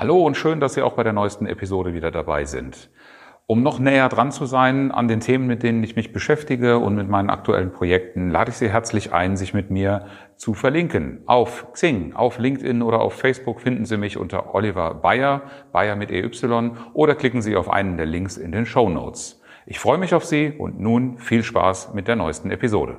Hallo und schön, dass Sie auch bei der neuesten Episode wieder dabei sind. Um noch näher dran zu sein an den Themen, mit denen ich mich beschäftige und mit meinen aktuellen Projekten, lade ich Sie herzlich ein, sich mit mir zu verlinken. Auf Xing, auf LinkedIn oder auf Facebook finden Sie mich unter Oliver Bayer, Bayer mit EY, oder klicken Sie auf einen der Links in den Show Notes. Ich freue mich auf Sie und nun viel Spaß mit der neuesten Episode.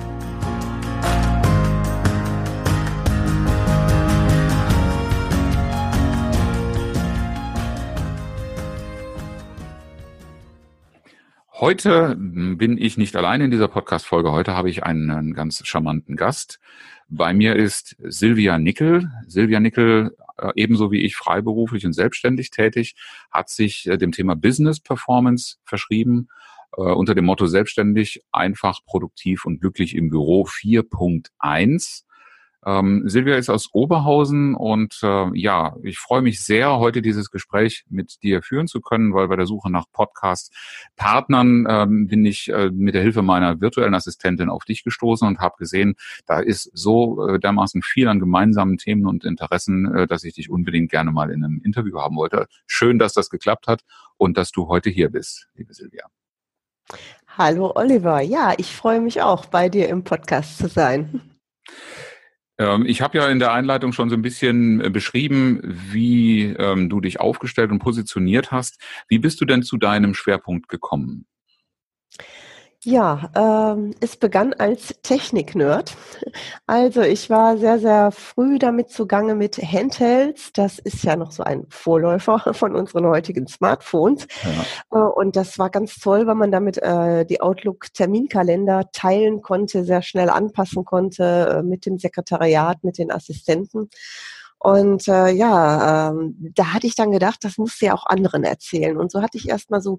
Heute bin ich nicht allein in dieser Podcast-Folge. Heute habe ich einen ganz charmanten Gast. Bei mir ist Silvia Nickel. Silvia Nickel, äh, ebenso wie ich freiberuflich und selbstständig tätig, hat sich äh, dem Thema Business Performance verschrieben äh, unter dem Motto selbstständig, einfach, produktiv und glücklich im Büro 4.1. Ähm, Silvia ist aus Oberhausen und äh, ja, ich freue mich sehr, heute dieses Gespräch mit dir führen zu können, weil bei der Suche nach Podcast-Partnern ähm, bin ich äh, mit der Hilfe meiner virtuellen Assistentin auf dich gestoßen und habe gesehen, da ist so äh, dermaßen viel an gemeinsamen Themen und Interessen, äh, dass ich dich unbedingt gerne mal in einem Interview haben wollte. Schön, dass das geklappt hat und dass du heute hier bist, liebe Silvia. Hallo Oliver, ja, ich freue mich auch, bei dir im Podcast zu sein. Ähm, ich habe ja in der Einleitung schon so ein bisschen äh, beschrieben, wie ähm, du dich aufgestellt und positioniert hast. Wie bist du denn zu deinem Schwerpunkt gekommen? Ja, ähm, es begann als Technik-Nerd. Also ich war sehr, sehr früh damit zugange mit Handhelds. Das ist ja noch so ein Vorläufer von unseren heutigen Smartphones. Ja. Äh, und das war ganz toll, weil man damit äh, die Outlook-Terminkalender teilen konnte, sehr schnell anpassen konnte äh, mit dem Sekretariat, mit den Assistenten. Und äh, ja, ähm, da hatte ich dann gedacht, das muss ja auch anderen erzählen. Und so hatte ich erstmal so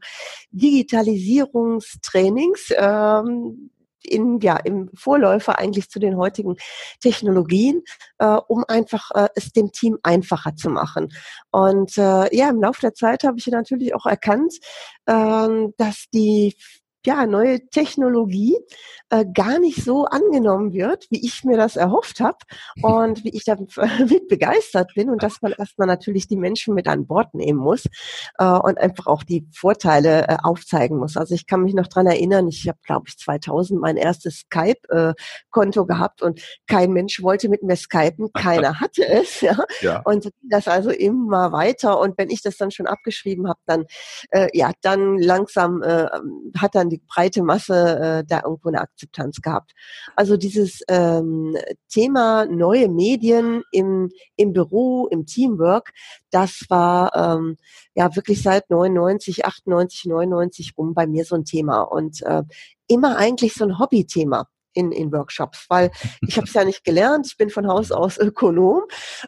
Digitalisierungstrainings. Ähm, in, ja, im Vorläufer eigentlich zu den heutigen Technologien, äh, um einfach äh, es dem Team einfacher zu machen. Und äh, ja, im Laufe der Zeit habe ich natürlich auch erkannt, äh, dass die ja, neue Technologie äh, gar nicht so angenommen wird, wie ich mir das erhofft habe und wie ich damit begeistert bin und dass man erstmal natürlich die Menschen mit an Bord nehmen muss äh, und einfach auch die Vorteile äh, aufzeigen muss. Also ich kann mich noch dran erinnern, ich habe, glaube ich, 2000 mein erstes Skype-Konto äh, gehabt und kein Mensch wollte mit mir skypen, keiner hatte es. Ja? ja. Und das also immer weiter und wenn ich das dann schon abgeschrieben habe, dann äh, ja, dann langsam äh, hat dann die breite Masse äh, da irgendwo eine Akzeptanz gehabt. Also dieses ähm, Thema neue Medien im, im Büro, im Teamwork, das war ähm, ja wirklich seit 99, 98, 99 rum bei mir so ein Thema und äh, immer eigentlich so ein Hobbythema in, in Workshops, weil ich habe es ja nicht gelernt. Ich bin von Haus aus Ökonom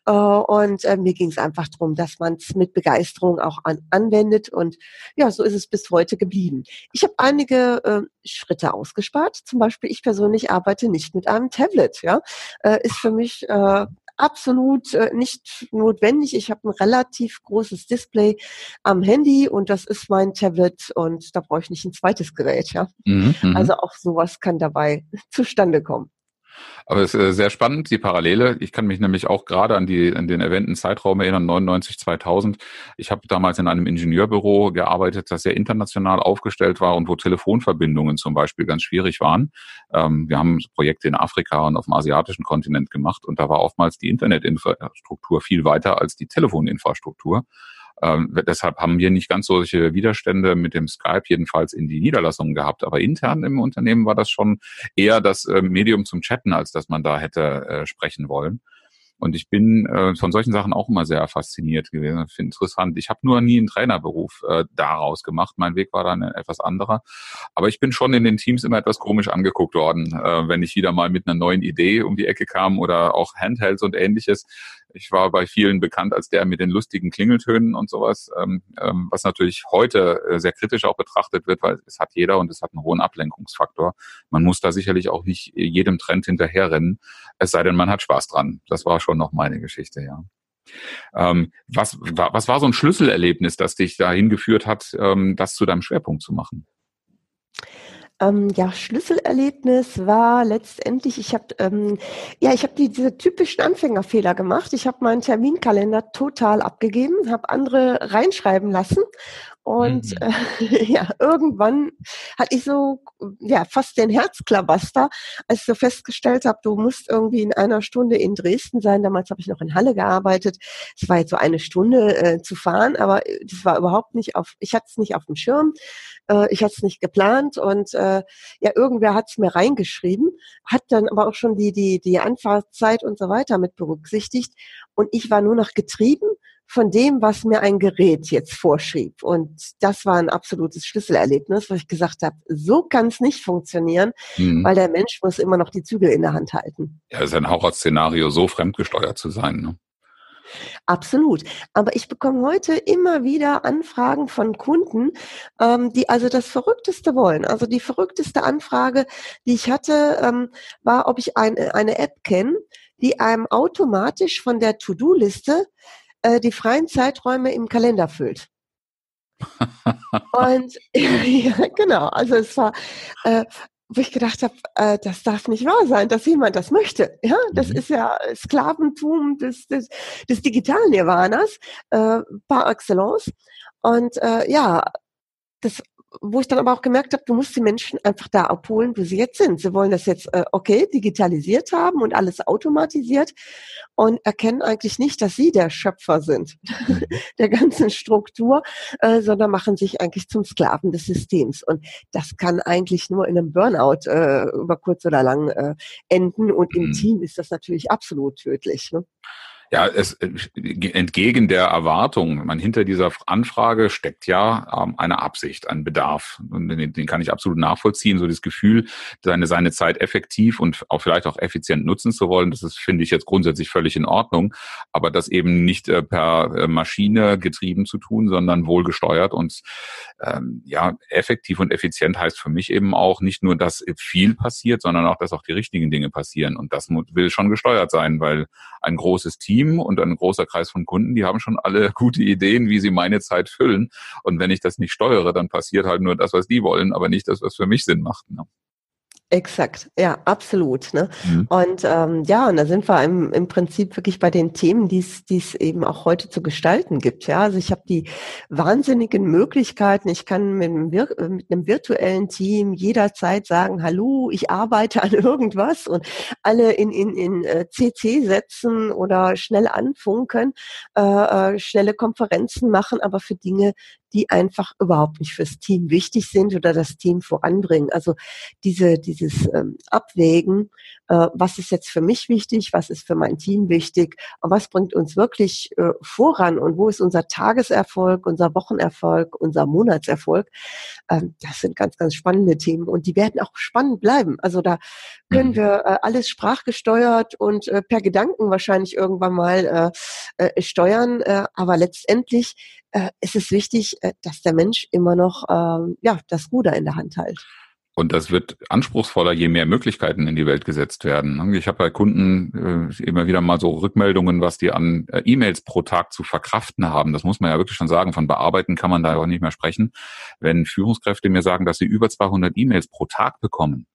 äh, und äh, mir ging es einfach darum, dass man es mit Begeisterung auch an, anwendet und ja, so ist es bis heute geblieben. Ich habe einige äh, Schritte ausgespart. Zum Beispiel, ich persönlich arbeite nicht mit einem Tablet. Ja, äh, ist für mich äh, absolut äh, nicht notwendig. Ich habe ein relativ großes Display am Handy und das ist mein Tablet und da brauche ich nicht ein zweites Gerät. Ja? Mhm, mhm. also auch sowas kann dabei zustande kommen. Aber es ist äh, sehr spannend, die Parallele. Ich kann mich nämlich auch gerade an, die, an den erwähnten Zeitraum erinnern, 99, 2000. Ich habe damals in einem Ingenieurbüro gearbeitet, das sehr international aufgestellt war und wo Telefonverbindungen zum Beispiel ganz schwierig waren. Ähm, wir haben Projekte in Afrika und auf dem asiatischen Kontinent gemacht und da war oftmals die Internetinfrastruktur viel weiter als die Telefoninfrastruktur. Ähm, deshalb haben wir nicht ganz solche Widerstände mit dem Skype jedenfalls in die Niederlassungen gehabt. Aber intern im Unternehmen war das schon eher das äh, Medium zum Chatten, als dass man da hätte äh, sprechen wollen. Und ich bin äh, von solchen Sachen auch immer sehr fasziniert gewesen. Finde interessant. Ich habe nur nie einen Trainerberuf äh, daraus gemacht. Mein Weg war dann etwas anderer. Aber ich bin schon in den Teams immer etwas komisch angeguckt worden, äh, wenn ich wieder mal mit einer neuen Idee um die Ecke kam oder auch Handhelds und ähnliches Ich war bei vielen bekannt als der mit den lustigen Klingeltönen und sowas, ähm, ähm, was natürlich heute äh, sehr kritisch auch betrachtet wird, weil es hat jeder und es hat einen hohen Ablenkungsfaktor. Man muss da sicherlich auch nicht jedem Trend hinterherrennen, es sei denn, man hat Spaß dran. Das war schon noch meine Geschichte, ja. Ähm, was, was war so ein Schlüsselerlebnis, das dich dahin geführt hat, ähm, das zu deinem Schwerpunkt zu machen? Ähm, ja, Schlüsselerlebnis war letztendlich, ich habe ähm, ja, ich habe die, diese typischen Anfängerfehler gemacht. Ich habe meinen Terminkalender total abgegeben, habe andere reinschreiben lassen und mhm. äh, ja, irgendwann hatte ich so ja fast den Herzklabaster, als ich so festgestellt habe, du musst irgendwie in einer Stunde in Dresden sein. Damals habe ich noch in Halle gearbeitet. Es war jetzt so eine Stunde äh, zu fahren, aber äh, das war überhaupt nicht auf, ich hatte es nicht auf dem Schirm, äh, ich hatte es nicht geplant und äh, ja, irgendwer hat es mir reingeschrieben, hat dann aber auch schon die, die, die Anfahrtszeit und so weiter mit berücksichtigt. Und ich war nur noch getrieben von dem, was mir ein Gerät jetzt vorschrieb. Und das war ein absolutes Schlüsselerlebnis, wo ich gesagt habe, so kann es nicht funktionieren, mhm. weil der Mensch muss immer noch die Zügel in der Hand halten. Ja, ist ein Horrorszenario, so fremdgesteuert zu sein. Ne? Absolut. Aber ich bekomme heute immer wieder Anfragen von Kunden, ähm, die also das Verrückteste wollen. Also die verrückteste Anfrage, die ich hatte, ähm, war, ob ich ein, eine App kenne, die einem automatisch von der To-Do-Liste äh, die freien Zeiträume im Kalender füllt. und ja, genau, also es war, äh, wo ich gedacht habe, äh, das darf nicht wahr sein, dass jemand das möchte. Ja, das mhm. ist ja Sklaventum des, des, des digitalen Nirvanas äh, par excellence. Und äh, ja, das wo ich dann aber auch gemerkt habe, du musst die Menschen einfach da abholen, wo sie jetzt sind. Sie wollen das jetzt, äh, okay, digitalisiert haben und alles automatisiert und erkennen eigentlich nicht, dass sie der Schöpfer sind mhm. der ganzen Struktur, äh, sondern machen sich eigentlich zum Sklaven des Systems. Und das kann eigentlich nur in einem Burnout äh, über kurz oder lang äh, enden. Und im mhm. Team ist das natürlich absolut tödlich. Ne? Ja, es äh, entgegen der Erwartung, man hinter dieser Anfrage steckt ja ähm, eine Absicht, ein Bedarf. Und den, den, kann ich absolut nachvollziehen. So das Gefühl, seine, seine Zeit effektiv und auch vielleicht auch effizient nutzen zu wollen, das ist, finde ich, jetzt grundsätzlich völlig in Ordnung. Aber das eben nicht äh, per äh, Maschine getrieben zu tun, sondern wohlgesteuert und ähm, ja, effektiv und effizient heißt für mich eben auch nicht nur, dass viel passiert, sondern auch, dass auch die richtigen Dinge passieren. Und das will schon gesteuert sein, weil ein großes Team Team und ein großer Kreis von Kunden, die haben schon alle gute Ideen, wie sie meine Zeit füllen. Und wenn ich das nicht steuere, dann passiert halt nur das, was die wollen, aber nicht das, was für mich Sinn macht. Ne? Exakt, ja, absolut. Ne? Mhm. Und ähm, ja, und da sind wir im, im Prinzip wirklich bei den Themen, die es eben auch heute zu gestalten gibt. Ja, also ich habe die wahnsinnigen Möglichkeiten. Ich kann mit einem, mit einem virtuellen Team jederzeit sagen, hallo, ich arbeite an irgendwas und alle in, in, in CC äh, setzen oder schnell anfunken, äh, äh, schnelle Konferenzen machen, aber für Dinge, die einfach überhaupt nicht fürs Team wichtig sind oder das Team voranbringen. Also diese, dieses ähm, Abwägen, äh, was ist jetzt für mich wichtig, was ist für mein Team wichtig und was bringt uns wirklich äh, voran und wo ist unser Tageserfolg, unser Wochenerfolg, unser Monatserfolg. Ähm, das sind ganz, ganz spannende Themen und die werden auch spannend bleiben. Also da können mhm. wir äh, alles sprachgesteuert und äh, per Gedanken wahrscheinlich irgendwann mal äh, äh, steuern, äh, aber letztendlich äh, ist es wichtig, äh, dass der Mensch immer noch äh, ja, das Ruder in der Hand hält. Und das wird anspruchsvoller, je mehr Möglichkeiten in die Welt gesetzt werden. Ich habe bei Kunden äh, immer wieder mal so Rückmeldungen, was die an äh, E-Mails pro Tag zu verkraften haben. Das muss man ja wirklich schon sagen. Von bearbeiten kann man da auch nicht mehr sprechen. Wenn Führungskräfte mir sagen, dass sie über 200 E-Mails pro Tag bekommen, ähm,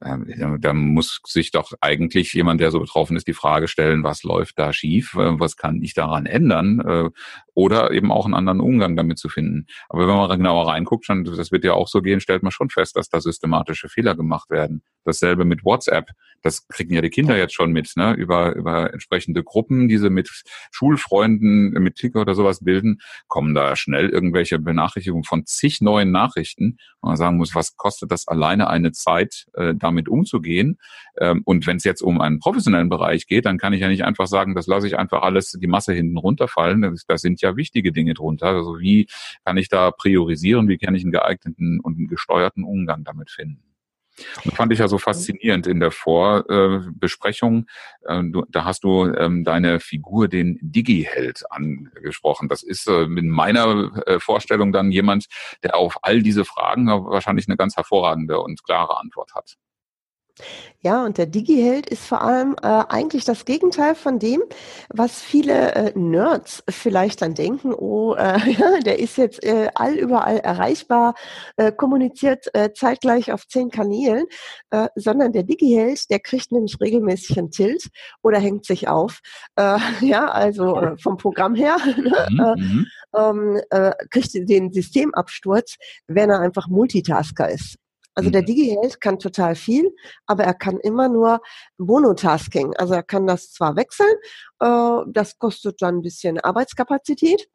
da muss sich doch eigentlich jemand, der so betroffen ist, die Frage stellen, was läuft da schief, äh, was kann ich daran ändern äh, oder eben auch einen anderen Umgang damit zu finden. Aber wenn man genauer reinguckt, das wird ja auch so gehen, stellt man schon fest, dass da systematische Fehler gemacht werden. Dasselbe mit WhatsApp. Das kriegen ja die Kinder jetzt schon mit, ne? über, über entsprechende Gruppen, die sie mit Schulfreunden, mit Ticker oder sowas bilden, kommen da schnell irgendwelche Benachrichtigungen von zig neuen Nachrichten. Und man sagen muss, was kostet das alleine eine Zeit, äh, damit umzugehen? Ähm, und wenn es jetzt um einen professionellen Bereich geht, dann kann ich ja nicht einfach sagen, das lasse ich einfach alles die Masse hinten runterfallen. Da sind ja wichtige Dinge drunter. Also wie kann ich da priorisieren? Wie kann ich einen geeigneten und einen gesteuerten Umgang damit finden? Und fand ich ja so faszinierend in der Vorbesprechung. Äh, da hast du ähm, deine Figur, den Digi-Held, angesprochen. Das ist äh, in meiner äh, Vorstellung dann jemand, der auf all diese Fragen wahrscheinlich eine ganz hervorragende und klare Antwort hat. Ja, und der Digi-Held ist vor allem äh, eigentlich das Gegenteil von dem, was viele äh, Nerds vielleicht dann denken, oh, äh, ja, der ist jetzt äh, allüberall erreichbar, äh, kommuniziert äh, zeitgleich auf zehn Kanälen, äh, sondern der Digi-Held, der kriegt nämlich regelmäßig einen Tilt oder hängt sich auf. Ja, also vom Programm her ne, mhm, mhm. ähm, äh, kriegt den Systemabsturz, wenn er einfach Multitasker ist. Also der mhm. Digi-Held kann total viel, aber er kann immer nur Monotasking. Also er kann das zwar wechseln, äh, das kostet dann ein bisschen Arbeitskapazität,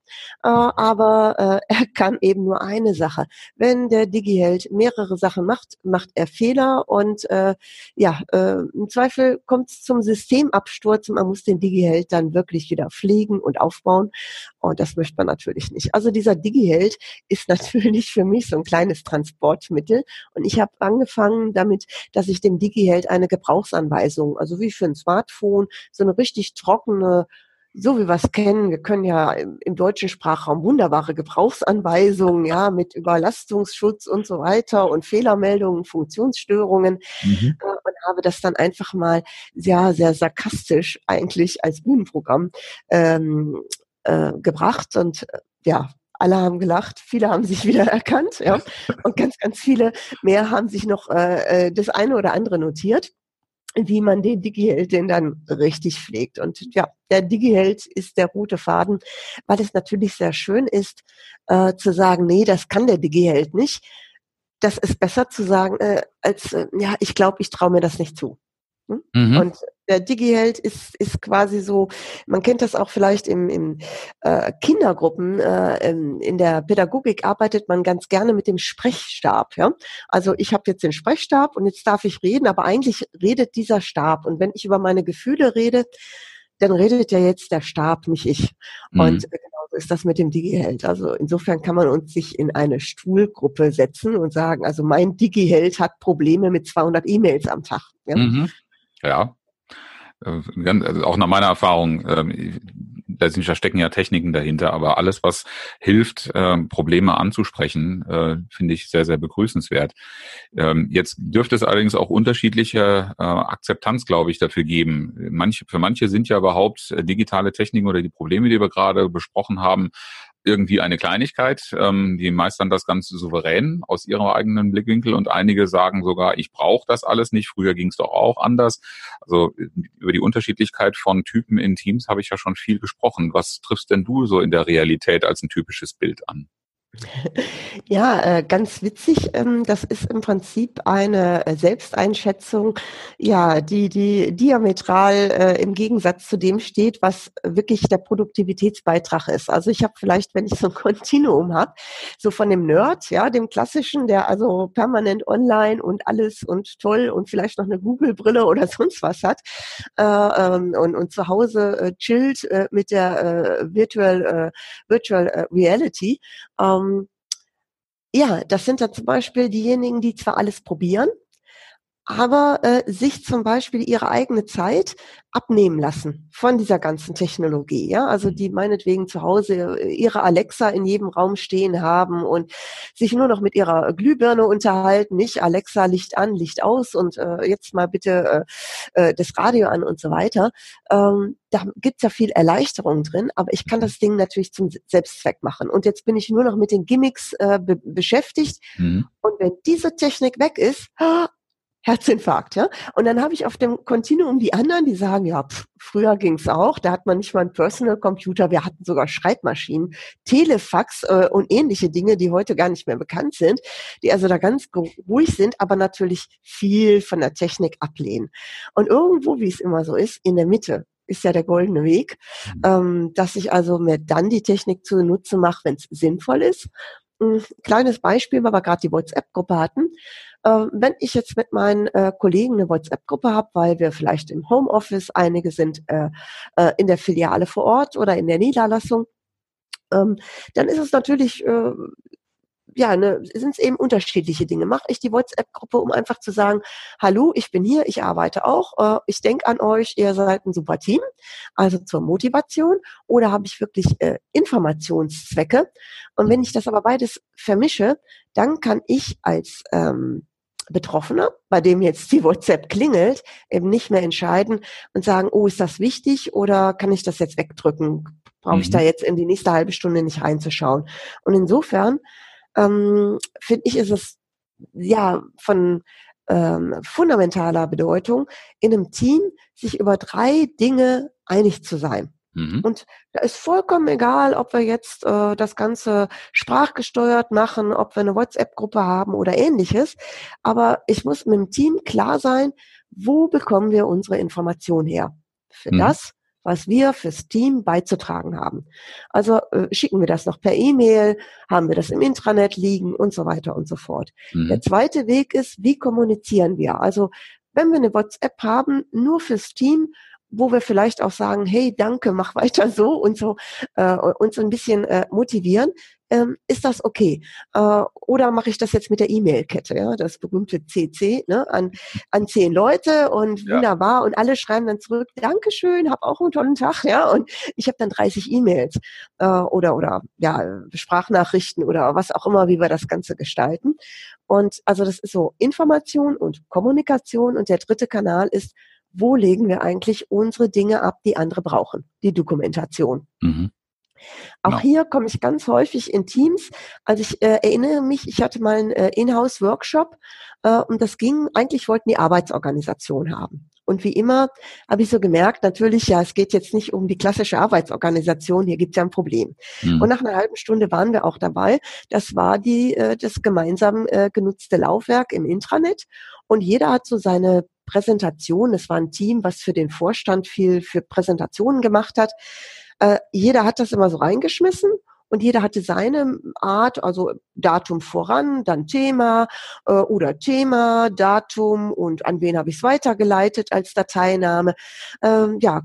äh, aber äh, er kann eben nur eine Sache. Wenn der Digi-Held mehrere Sachen macht, macht er Fehler und äh, ja, äh, im Zweifel kommt es zum Systemabsturz und man muss den Digi-Held dann wirklich wieder pflegen und aufbauen. Und das möchte man natürlich nicht. Also dieser Digi-Held ist natürlich für mich so ein kleines Transportmittel und ich habe angefangen damit, dass ich dem DigiHeld eine Gebrauchsanweisung, also wie für ein Smartphone, so eine richtig trockene so wie wir es kennen, wir können ja im, im, deutschen Sprachraum wunderbare Gebrauchsanweisungen, ja, mit Überlastungsschutz und so weiter und Fehlermeldungen, Funktionsstörungen mhm. äh, und habe das dann einfach mal sehr, sehr sarkastisch eigentlich als Bühnenprogramm ähm, äh, gebracht und äh, ja, alle haben gelacht, viele haben sich wieder erkannt, ja, und ganz, ganz viele mehr haben sich noch äh, äh, das eine oder andere notiert, wie man den Digi-Held denn dann richtig pflegt. Und ja, der Digi-Held ist der rote Faden, weil es natürlich sehr schön ist, äh, zu sagen, nee, das kann der Digi-Held nicht. Das ist besser zu sagen, äh, als, äh, ja, ich glaube, ich traue mir das nicht zu. Hm? Mhm. Und der Digi-Held ist, ist quasi so, man kennt das auch vielleicht im, im äh, Kindergruppen, äh, in, in der Pädagogik arbeitet man ganz gerne mit dem Sprechstab. Ja? Also ich habe jetzt den Sprechstab und jetzt darf ich reden, aber eigentlich redet dieser Stab. Und wenn ich über meine Gefühle rede, dann redet ja jetzt der Stab, nicht ich. Mhm. Und äh, genauso ist das mit dem Digi-Held. Also insofern kann man uns sich in eine Stuhlgruppe setzen und sagen, also mein Digi-Held hat Probleme mit 200 E-Mails am Tag. Ja? Mhm. Ja, also auch nach meiner Erfahrung, ähm, da stecken ja Techniken dahinter, aber alles, was hilft, ähm, Probleme anzusprechen, äh, finde ich sehr, sehr begrüßenswert. Ähm, jetzt dürfte es allerdings auch unterschiedliche äh, Akzeptanz, glaube ich, dafür geben. Manche, für manche sind ja überhaupt digitale Techniken oder die Probleme, die wir gerade besprochen haben, irgendwie eine Kleinigkeit. Ähm, die meistern das ganz souverän aus ihrem eigenen Blickwinkel und einige sagen sogar, ich brauche das alles nicht. Früher ging es doch auch anders. Also über die Unterschiedlichkeit von Typen in Teams habe ich ja schon viel gesprochen. Was triffst denn du so in der Realität als ein typisches Bild an? Ja, äh, ganz witzig. Ähm, das ist im Prinzip eine äh, Selbsteinschätzung, ja, die, die diametral äh, im Gegensatz zu dem steht, was wirklich der Produktivitätsbeitrag ist. Also ich habe vielleicht, wenn ich so ein Kontinuum habe, so von dem Nerd, ja, dem klassischen, der also permanent online und alles und toll und vielleicht noch eine Google-Brille oder sonst was hat ähm, und, und zu Hause chillt mit der Virtual, Virtual Reality. Ähm, ja, das sind dann zum Beispiel diejenigen, die zwar alles probieren, aber äh, sich zum Beispiel ihre eigene Zeit abnehmen lassen von dieser ganzen Technologie. Ja, also die meinetwegen zu Hause äh, ihre Alexa in jedem Raum stehen haben und sich nur noch mit ihrer Glühbirne unterhalten. Nicht Alexa Licht an, Licht aus und äh, jetzt mal bitte äh, äh, das Radio an und so weiter. Ähm, da gibt's ja viel Erleichterung drin, aber ich kann das Ding natürlich zum Selbstzweck machen. Und jetzt bin ich nur noch mit den Gimmicks äh, be beschäftigt. Mhm. Und wenn diese Technik weg ist, Herzinfarkt, ja. Und dann habe ich auf dem Kontinuum die anderen, die sagen, ja, pff, früher ging's auch, da hat man nicht mal einen Personal Computer, wir hatten sogar Schreibmaschinen, Telefax äh, und ähnliche Dinge, die heute gar nicht mehr bekannt sind, die also da ganz ruhig sind, aber natürlich viel von der Technik ablehnen. Und irgendwo, wie es immer so ist, in der Mitte ist ja der goldene Weg, mhm. ähm, dass ich also mir dann die Technik zunutze mache, wenn es sinnvoll ist. Ein kleines Beispiel, weil wir gerade die WhatsApp-Gruppe hatten. Äh, wenn ich jetzt mit meinen äh, Kollegen eine WhatsApp-Gruppe habe, weil wir vielleicht im Homeoffice, einige sind äh, äh, in der Filiale vor Ort oder in der Niederlassung, ähm, dann ist es natürlich äh, ja, ne, sind es eben unterschiedliche Dinge. Mache ich die WhatsApp-Gruppe, um einfach zu sagen, hallo, ich bin hier, ich arbeite auch, äh, ich denke an euch, ihr seid ein super Team, also zur Motivation, oder habe ich wirklich äh, Informationszwecke? Und wenn ich das aber beides vermische, dann kann ich als ähm, Betroffener, bei dem jetzt die WhatsApp klingelt, eben nicht mehr entscheiden und sagen, oh, ist das wichtig oder kann ich das jetzt wegdrücken? Brauche mhm. ich da jetzt in die nächste halbe Stunde nicht reinzuschauen? Und insofern ähm, finde ich, ist es ja von ähm, fundamentaler Bedeutung, in einem Team sich über drei Dinge einig zu sein. Mhm. Und da ist vollkommen egal, ob wir jetzt äh, das Ganze sprachgesteuert machen, ob wir eine WhatsApp-Gruppe haben oder ähnliches. Aber ich muss mit dem Team klar sein, wo bekommen wir unsere Information her? Für mhm. das, was wir fürs Team beizutragen haben. Also äh, schicken wir das noch per E-Mail, haben wir das im Intranet liegen und so weiter und so fort. Mhm. Der zweite Weg ist, wie kommunizieren wir? Also wenn wir eine WhatsApp haben, nur fürs Team, wo wir vielleicht auch sagen, hey, danke, mach weiter so und so äh, uns so ein bisschen äh, motivieren, ähm, ist das okay? Äh, oder mache ich das jetzt mit der E-Mail-Kette, ja, das berühmte CC, ne, an, an zehn Leute und ja. wunderbar und alle schreiben dann zurück, Dankeschön, hab auch einen tollen Tag, ja, und ich habe dann 30 E-Mails äh, oder oder ja Sprachnachrichten oder was auch immer, wie wir das Ganze gestalten. Und also das ist so Information und Kommunikation und der dritte Kanal ist wo legen wir eigentlich unsere Dinge ab, die andere brauchen, die Dokumentation. Mhm. Auch genau. hier komme ich ganz häufig in Teams. Also ich äh, erinnere mich, ich hatte mal einen äh, Inhouse-Workshop äh, und das ging, eigentlich wollten die Arbeitsorganisation haben. Und wie immer habe ich so gemerkt, natürlich, ja, es geht jetzt nicht um die klassische Arbeitsorganisation, hier gibt es ja ein Problem. Mhm. Und nach einer halben Stunde waren wir auch dabei. Das war die, äh, das gemeinsam äh, genutzte Laufwerk im Intranet. Und jeder hat so seine Präsentation. Es war ein Team, was für den Vorstand viel für Präsentationen gemacht hat. Äh, jeder hat das immer so reingeschmissen und jeder hatte seine Art, also Datum voran, dann Thema äh, oder Thema, Datum und an wen habe ich es weitergeleitet als Dateiname. Ähm, ja,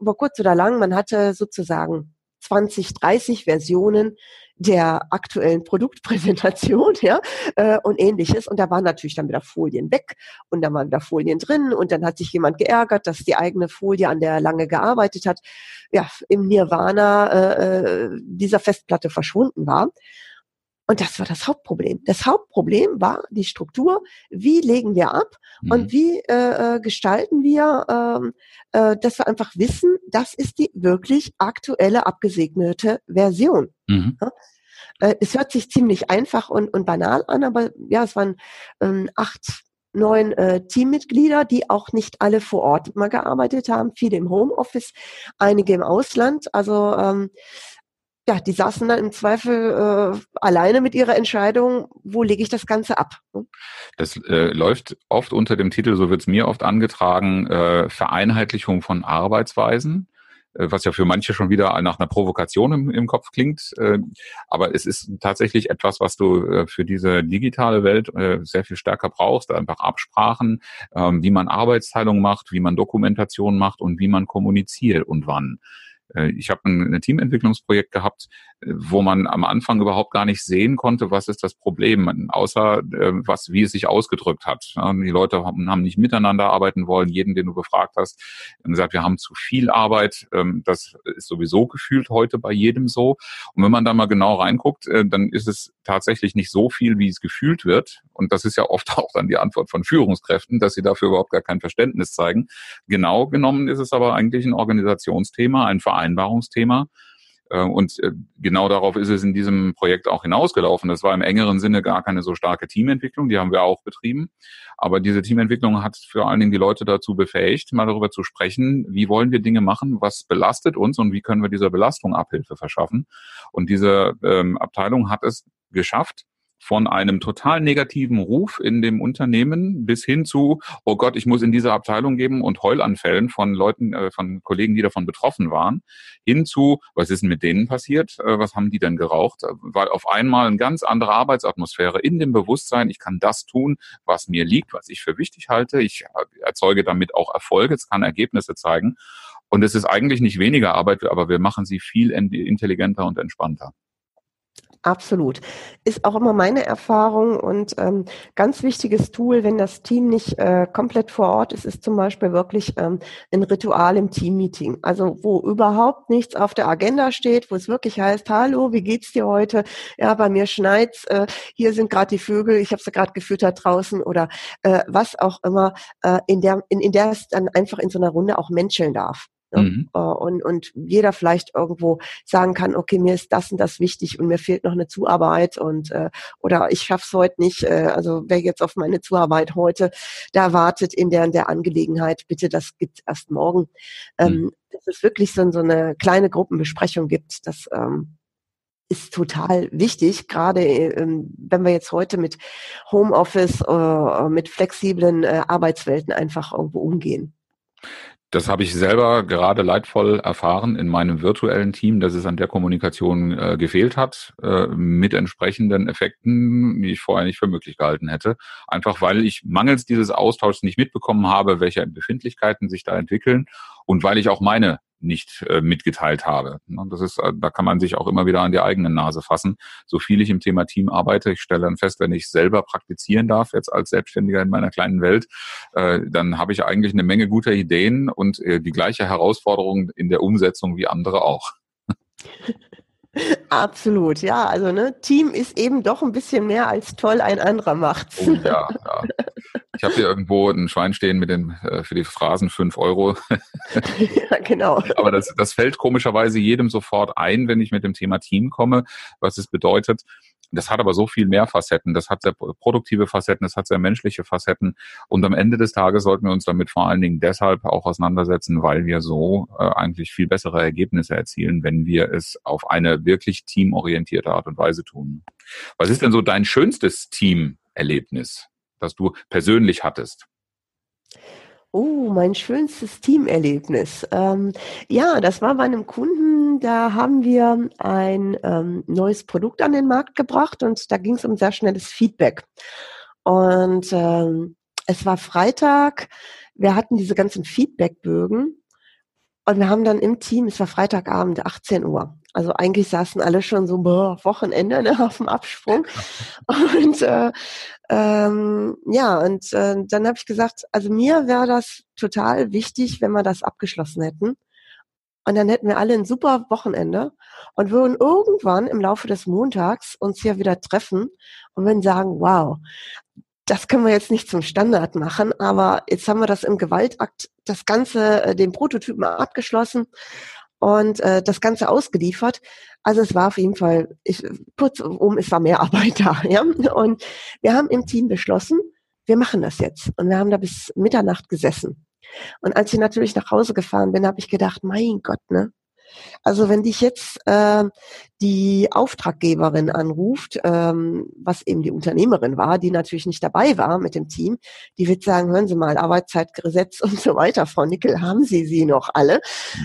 über kurz oder lang, man hatte sozusagen 20, 30 Versionen der aktuellen Produktpräsentation, ja, äh, und ähnliches. Und da waren natürlich dann wieder Folien weg und dann waren wieder Folien drin und dann hat sich jemand geärgert, dass die eigene Folie, an der er lange gearbeitet hat, ja, im Nirvana äh, äh dieser Festplatte verschwunden war. Und das war das Hauptproblem. Das Hauptproblem war die Struktur. Wie legen wir ab mhm. und wie äh, äh gestalten wir, ähm, äh, dass wir einfach wissen, das ist die wirklich aktuelle abgesegnete Version. Mhm. Ja? Äh, es hört sich ziemlich einfach und, und banal an, aber ja, es waren ähm, acht neun äh, Teammitglieder, die auch nicht alle vor Ort mal gearbeitet haben, viele im Homeoffice, einige im Ausland. Also ähm, ja, die saßen dann im Zweifel äh, alleine mit ihrer Entscheidung, wo lege ich das Ganze ab. Ne? Das äh, läuft oft unter dem Titel, so wird es mir oft angetragen, äh, Vereinheitlichung von Arbeitsweisen äh, was ja für manche schon wieder nach einer Provokation im, im Kopf klingt. Äh, aber es ist tatsächlich etwas, was du äh, für diese digitale Welt sehr viel stärker brauchst. Einfach Absprachen, ähm, wie man Arbeitsteilung macht, wie man Dokumentation macht und wie man kommuniziert und wann. Äh, ich habe ein, ein Teamentwicklungsprojekt gehabt, äh, wo man am Anfang überhaupt gar nicht sehen konnte, was ist das Problem, außer äh, was, wie es sich ausgedrückt hat. Die Leute haben nicht miteinander arbeiten wollen. Jeden, den du befragt hast, haben gesagt, wir haben zu viel Arbeit. Ähm, das ist sowieso gefühlt heute bei jedem so. Und wenn man da mal genau reinguckt, dann ist es tatsächlich nicht so viel, wie es gefühlt wird. Und das ist ja oft auch dann die Antwort von Führungskräften, dass sie dafür überhaupt gar kein Verständnis zeigen. Genau genommen ist es aber eigentlich ein Organisationsthema, ein Verein Vereinbarungsthema. Äh, und äh, genau darauf ist es in diesem Projekt auch hinausgelaufen. Das war im engeren Sinne gar keine so starke Teamentwicklung, die haben wir auch betrieben. Aber diese Teamentwicklung hat vor allen Dingen die Leute dazu befähigt, mal darüber zu sprechen, wie wollen wir Dinge machen, was belastet uns und wie können wir dieser Belastung Abhilfe verschaffen. Und diese ähm, Abteilung hat es geschafft, von einem total negativen Ruf in dem Unternehmen bis hin zu, oh Gott, ich muss in diese Abteilung geben und Heulanfällen von Leuten, äh, von Kollegen, die davon betroffen waren, hin zu, was ist denn mit denen passiert? Äh, was haben die denn geraucht? Weil auf einmal eine ganz andere Arbeitsatmosphäre in dem Bewusstsein, ich kann das tun, was mir liegt, was ich für wichtig halte. Ich äh, erzeuge damit auch Erfolge, es kann Ergebnisse zeigen. Und es ist eigentlich nicht weniger Arbeit, aber wir machen sie viel intelligenter und entspannter. Absolut. Ist auch immer meine Erfahrung und ähm, ganz wichtiges Tool, wenn das Team nicht äh, komplett vor Ort ist, ist zum Beispiel wirklich ähm, ein Ritual im Teammeeting. Also wo überhaupt nichts auf der Agenda steht, wo es wirklich heißt, hallo, wie geht's dir heute? Ja, bei mir schneit's, äh, hier sind gerade die Vögel, ich habe sie gerade gefüttert draußen oder äh, was auch immer, äh, in der in, in der es dann einfach in so einer Runde auch menscheln darf. Ne? Mhm. Äh, und, und jeder vielleicht irgendwo sagen kann, okay, mir ist das und das wichtig und mir fehlt noch eine Zuarbeit und äh, oder ich schaff's heute nicht. Äh, also wer jetzt auf meine Zuarbeit heute da wartet in der in der Angelegenheit, bitte, das gibt's erst morgen. Ähm, mhm. dass es wirklich so, so eine kleine Gruppenbesprechung gibt, das ähm, ist total wichtig, gerade ähm, wenn wir jetzt heute mit Homeoffice, äh, mit flexiblen äh, Arbeitswelten einfach irgendwo umgehen. Das habe ich selber gerade leidvoll erfahren in meinem virtuellen Team, dass es an der Kommunikation äh, gefehlt hat, äh, mit entsprechenden Effekten, die ich vorher nicht für möglich gehalten hätte. Einfach weil ich mangels dieses Austauschs nicht mitbekommen habe, welche Befindlichkeiten sich da entwickeln und weil ich auch meine nicht äh, mitgeteilt habe. Ne, das ist, äh, da kann man sich auch immer wieder an die eigene Nase fassen. So viel ich im Thema Team arbeite, ich stelle dann fest, wenn ich selber praktizieren darf, jetzt als Selbstständiger in meiner kleinen Welt, äh, dann habe ich eigentlich eine Menge guter Ideen und äh, die gleiche Herausforderung in der Umsetzung wie andere auch. Absolut, ja. Also ne, Team ist eben doch ein bisschen mehr als toll, ein anderer macht's. Oh, ja, ja. Ich habe hier irgendwo ein Schwein stehen mit den äh, für die Phrasen fünf Euro. ja, genau. Aber das, das fällt komischerweise jedem sofort ein, wenn ich mit dem Thema Team komme, was es bedeutet, das hat aber so viel mehr Facetten. Das hat sehr produktive Facetten, das hat sehr menschliche Facetten. Und am Ende des Tages sollten wir uns damit vor allen Dingen deshalb auch auseinandersetzen, weil wir so äh, eigentlich viel bessere Ergebnisse erzielen, wenn wir es auf eine wirklich teamorientierte Art und Weise tun. Was ist denn so dein schönstes Teamerlebnis, das du persönlich hattest? Oh, mein schönstes Teamerlebnis. Ähm, ja, das war bei einem Kunden, da haben wir ein ähm, neues Produkt an den Markt gebracht und da ging es um sehr schnelles Feedback. Und ähm, es war Freitag, wir hatten diese ganzen Feedbackbögen und wir haben dann im Team, es war Freitagabend, 18 Uhr. Also eigentlich saßen alle schon so, boah, Wochenende ne, auf dem Absprung. Und äh, ähm, ja, und äh, dann habe ich gesagt, also mir wäre das total wichtig, wenn wir das abgeschlossen hätten. Und dann hätten wir alle ein super Wochenende und würden irgendwann im Laufe des Montags uns hier wieder treffen und würden sagen, wow, das können wir jetzt nicht zum Standard machen, aber jetzt haben wir das im Gewaltakt, das Ganze, äh, den Prototypen abgeschlossen und äh, das Ganze ausgeliefert. Also es war auf jeden Fall, ich, kurzum, es war mehr Arbeit da. Ja? Und wir haben im Team beschlossen, wir machen das jetzt. Und wir haben da bis Mitternacht gesessen. Und als ich natürlich nach Hause gefahren bin, habe ich gedacht, mein Gott, ne? Also wenn dich jetzt äh, die Auftraggeberin anruft, ähm, was eben die Unternehmerin war, die natürlich nicht dabei war mit dem Team, die wird sagen, hören Sie mal, Arbeitszeitgesetz und so weiter, Frau Nickel, haben Sie sie noch alle?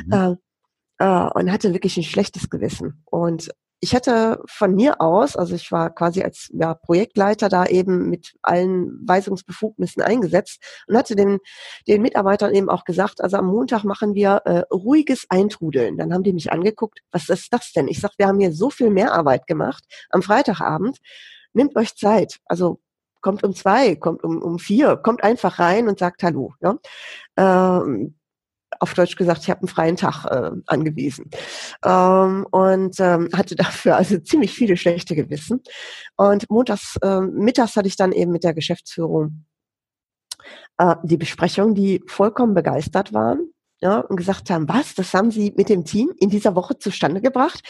Mhm. Äh, äh, und hatte wirklich ein schlechtes Gewissen. Und ich hatte von mir aus, also ich war quasi als ja, Projektleiter da eben mit allen Weisungsbefugnissen eingesetzt und hatte den, den Mitarbeitern eben auch gesagt, also am Montag machen wir äh, ruhiges Eintrudeln. Dann haben die mich angeguckt, was ist das denn? Ich sag, wir haben hier so viel Mehrarbeit gemacht am Freitagabend. Nehmt euch Zeit. Also kommt um zwei, kommt um, um vier, kommt einfach rein und sagt Hallo. Ja? Ähm, auf Deutsch gesagt, ich habe einen freien Tag äh, angewiesen ähm, und ähm, hatte dafür also ziemlich viele schlechte Gewissen. Und montags, äh, mittags hatte ich dann eben mit der Geschäftsführung äh, die Besprechung, die vollkommen begeistert waren ja, und gesagt haben, was, das haben sie mit dem Team in dieser Woche zustande gebracht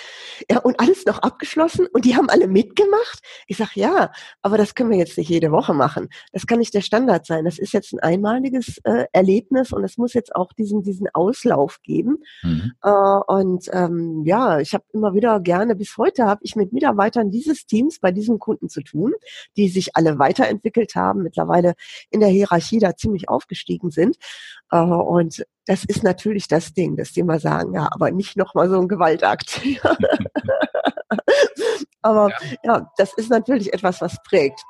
ja, und alles noch abgeschlossen und die haben alle mitgemacht. Ich sage, ja, aber das können wir jetzt nicht jede Woche machen. Das kann nicht der Standard sein. Das ist jetzt ein einmaliges äh, Erlebnis und es muss jetzt auch diesen, diesen Auslauf geben. Mhm. Äh, und ähm, ja, ich habe immer wieder gerne, bis heute habe ich mit Mitarbeitern dieses Teams bei diesen Kunden zu tun, die sich alle weiterentwickelt haben, mittlerweile in der Hierarchie da ziemlich aufgestiegen sind. Äh, und das ist natürlich das Ding, dass die mal sagen, ja, aber nicht nochmal so ein Gewaltakt. aber ja. ja, das ist natürlich etwas, was prägt.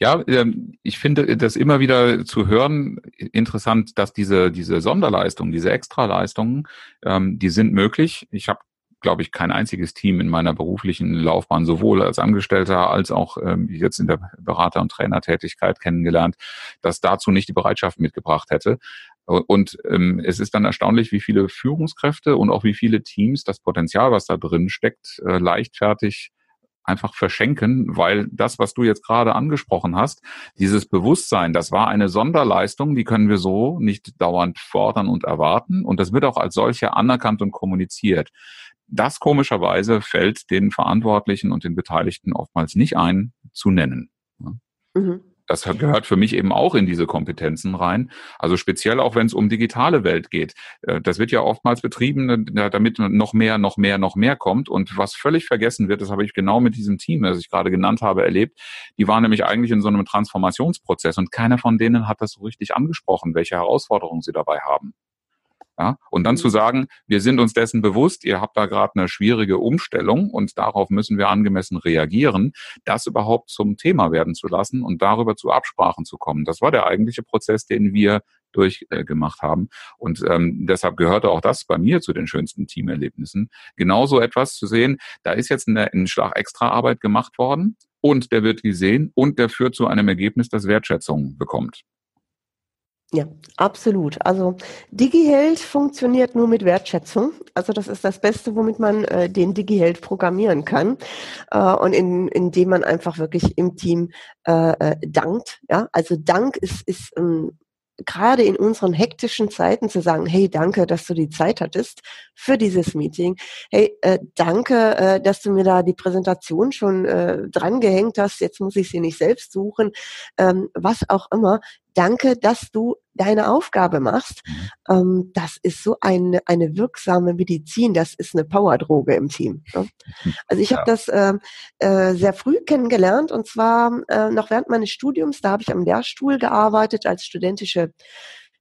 Ja, ähm, ich finde das immer wieder zu hören interessant, dass diese, diese Sonderleistungen, diese Extraleistungen, ähm, die sind möglich. Ich habe glaube ich, kein einziges Team in meiner beruflichen Laufbahn, sowohl als Angestellter als auch ähm, jetzt in der Berater- und Trainertätigkeit kennengelernt, das dazu nicht die Bereitschaft mitgebracht hätte. Und ähm, es ist dann erstaunlich, wie viele Führungskräfte und auch wie viele Teams das Potenzial, was da drin steckt, äh, leichtfertig einfach verschenken, weil das, was du jetzt gerade angesprochen hast, dieses Bewusstsein, das war eine Sonderleistung, die können wir so nicht dauernd fordern und erwarten und das wird auch als solche anerkannt und kommuniziert. Das komischerweise fällt den Verantwortlichen und den Beteiligten oftmals nicht ein, zu nennen. Mhm. Das gehört für mich eben auch in diese Kompetenzen rein. Also speziell auch, wenn es um digitale Welt geht. Äh, das wird ja oftmals betrieben, äh, damit noch mehr, noch mehr, noch mehr kommt. Und was völlig vergessen wird, das habe ich genau mit diesem Team, das ich gerade genannt habe, erlebt. Die waren nämlich eigentlich in so einem Transformationsprozess und keiner von denen hat das so richtig angesprochen, welche Herausforderungen sie dabei haben. Ja? Und dann zu mhm. sagen, wir sind uns dessen bewusst, ihr habt da gerade eine schwierige Umstellung und darauf müssen wir angemessen reagieren, das überhaupt zum Thema werden zu lassen und darüber zu Absprachen zu kommen. Das war der eigentliche Prozess, den wir durchgemacht äh, haben. Und ähm, deshalb gehörte auch das bei mir zu den schönsten Teamerlebnissen. Genauso etwas zu sehen, da ist jetzt eine, ein Schlag extra Arbeit gemacht worden und der wird gesehen und der führt zu einem Ergebnis, das Wertschätzung bekommt. Ja, absolut. Also DigiHeld funktioniert nur mit Wertschätzung. Also das ist das Beste, womit man äh, den DigiHeld programmieren kann äh, und in, indem man einfach wirklich im Team äh, äh, dankt. Ja, also Dank ist ist ähm, gerade in unseren hektischen Zeiten zu sagen, hey, danke, dass du die Zeit hattest für dieses Meeting. Hey, äh, danke, äh, dass du mir da die Präsentation schon äh, drangehängt hast. Jetzt muss ich sie nicht selbst suchen. Ähm, was auch immer. Danke, dass du deine Aufgabe machst. Mhm. Ähm, das ist so eine, eine wirksame Medizin. Das ist eine Powerdroge im Team. Ne? Also ich ja. habe das äh, äh, sehr früh kennengelernt und zwar äh, noch während meines Studiums. Da habe ich am Lehrstuhl gearbeitet als studentische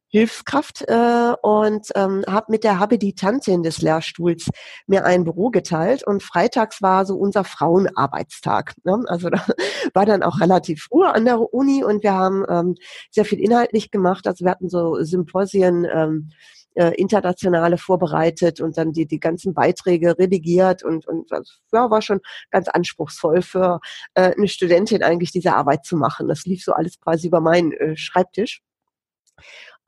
Hilfskraft äh, und ähm, habe mit der Habilitantin des Lehrstuhls mir ein Büro geteilt und freitags war so unser Frauenarbeitstag. Ne? Also da war dann auch relativ früh an der Uni und wir haben ähm, sehr viel inhaltlich gemacht. Also wir hatten so Symposien ähm, äh, internationale vorbereitet und dann die, die ganzen Beiträge redigiert und, und das ja, war schon ganz anspruchsvoll für äh, eine Studentin eigentlich diese Arbeit zu machen. Das lief so alles quasi über meinen äh, Schreibtisch.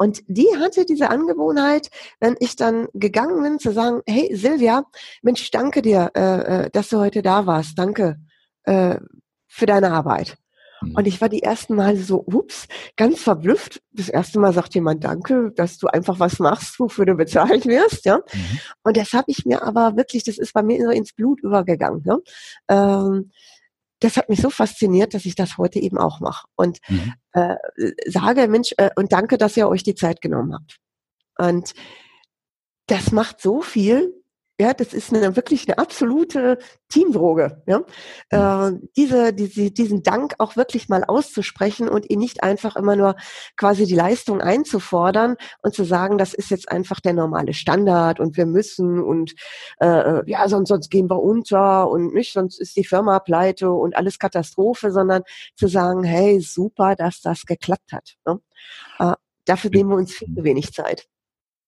Und die hatte diese Angewohnheit, wenn ich dann gegangen bin, zu sagen, hey Silvia, Mensch, danke dir, äh, äh, dass du heute da warst. Danke äh, für deine Arbeit. Mhm. Und ich war die ersten Mal so, ups, ganz verblüfft. Das erste Mal sagt jemand Danke, dass du einfach was machst, wofür du bezahlt wirst, ja. Mhm. Und das habe ich mir aber wirklich, das ist bei mir so ins Blut übergegangen. Ne? Ähm, das hat mich so fasziniert, dass ich das heute eben auch mache. Und mhm. äh, sage, Mensch, äh, und danke, dass ihr euch die Zeit genommen habt. Und das macht so viel, ja, das ist eine, wirklich eine absolute Teamdroge. Ja? Äh, diese, diese, diesen Dank auch wirklich mal auszusprechen und ihn nicht einfach immer nur quasi die Leistung einzufordern und zu sagen, das ist jetzt einfach der normale Standard und wir müssen und äh, ja, sonst, sonst gehen wir unter und nicht, sonst ist die Firma pleite und alles Katastrophe, sondern zu sagen, hey, super, dass das geklappt hat. Ne? Äh, dafür nehmen wir uns viel zu wenig Zeit.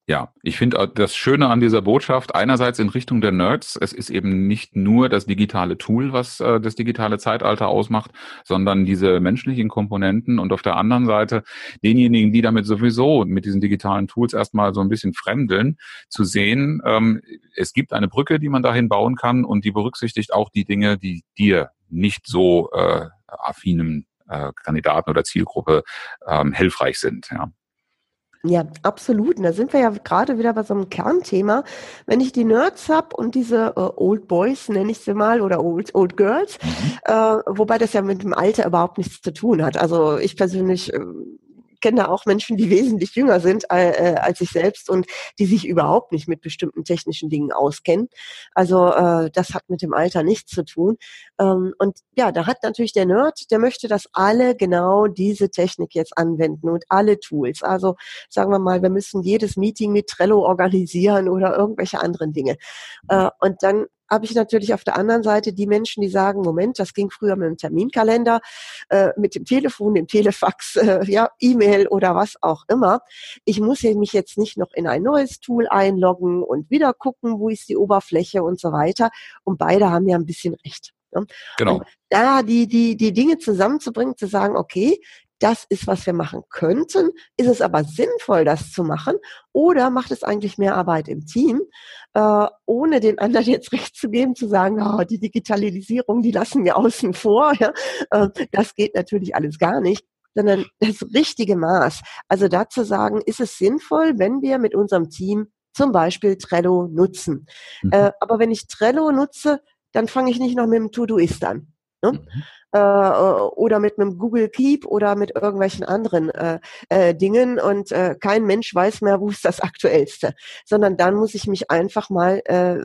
Ja, ich finde das Schöne an dieser Botschaft einerseits in Richtung der Nerds, es ist eben nicht nur das digitale Tool, was äh, das digitale Zeitalter ausmacht, sondern diese menschlichen Komponenten und auf der anderen Seite denjenigen, die damit sowieso mit diesen digitalen Tools erstmal so ein bisschen fremdeln, zu sehen, ähm, es gibt eine Brücke, die man dahin bauen kann und die berücksichtigt auch die Dinge, die dir nicht so äh, affinen äh, Kandidaten oder Zielgruppe ähm, hilfreich sind. Ja. Ja, absolut. Und da sind wir ja gerade wieder bei so einem Kernthema. Wenn ich die Nerds hab und diese äh, Old Boys, nenne ich sie mal, oder Old, Old Girls, mhm. äh, wobei das ja mit dem Alter überhaupt nichts zu tun hat. Also ich persönlich äh, kenne da auch Menschen, die wesentlich jünger sind äh, äh, als ich selbst und die sich überhaupt nicht mit bestimmten technischen Dingen auskennen. Also äh, das hat mit dem Alter nichts zu tun. Ähm, und ja, da hat natürlich der Nerd, der möchte, dass alle genau diese Technik jetzt anwenden und alle Tools. Also sagen wir mal, wir müssen jedes Meeting mit Trello organisieren oder irgendwelche anderen Dinge. Äh, und dann habe ich natürlich auf der anderen Seite die Menschen, die sagen, Moment, das ging früher mit dem Terminkalender, äh, mit dem Telefon, dem Telefax, äh, ja, E-Mail oder was auch immer. Ich muss mich jetzt nicht noch in ein neues Tool einloggen und wieder gucken, wo ist die Oberfläche und so weiter. Und beide haben ja ein bisschen recht. Ne? Genau. Und da die, die, die Dinge zusammenzubringen, zu sagen, okay, das ist, was wir machen könnten. Ist es aber sinnvoll, das zu machen? Oder macht es eigentlich mehr Arbeit im Team, äh, ohne den anderen jetzt recht zu geben, zu sagen, oh, die Digitalisierung, die lassen wir außen vor. Ja? Äh, das geht natürlich alles gar nicht sondern das richtige Maß. Also dazu sagen, ist es sinnvoll, wenn wir mit unserem Team zum Beispiel Trello nutzen. Mhm. Äh, aber wenn ich Trello nutze, dann fange ich nicht noch mit dem To-Do-Ist an. Ne? Mhm äh, oder mit einem Google Keep oder mit irgendwelchen anderen äh, äh, Dingen und äh, kein Mensch weiß mehr, wo ist das Aktuellste, sondern dann muss ich mich einfach mal äh,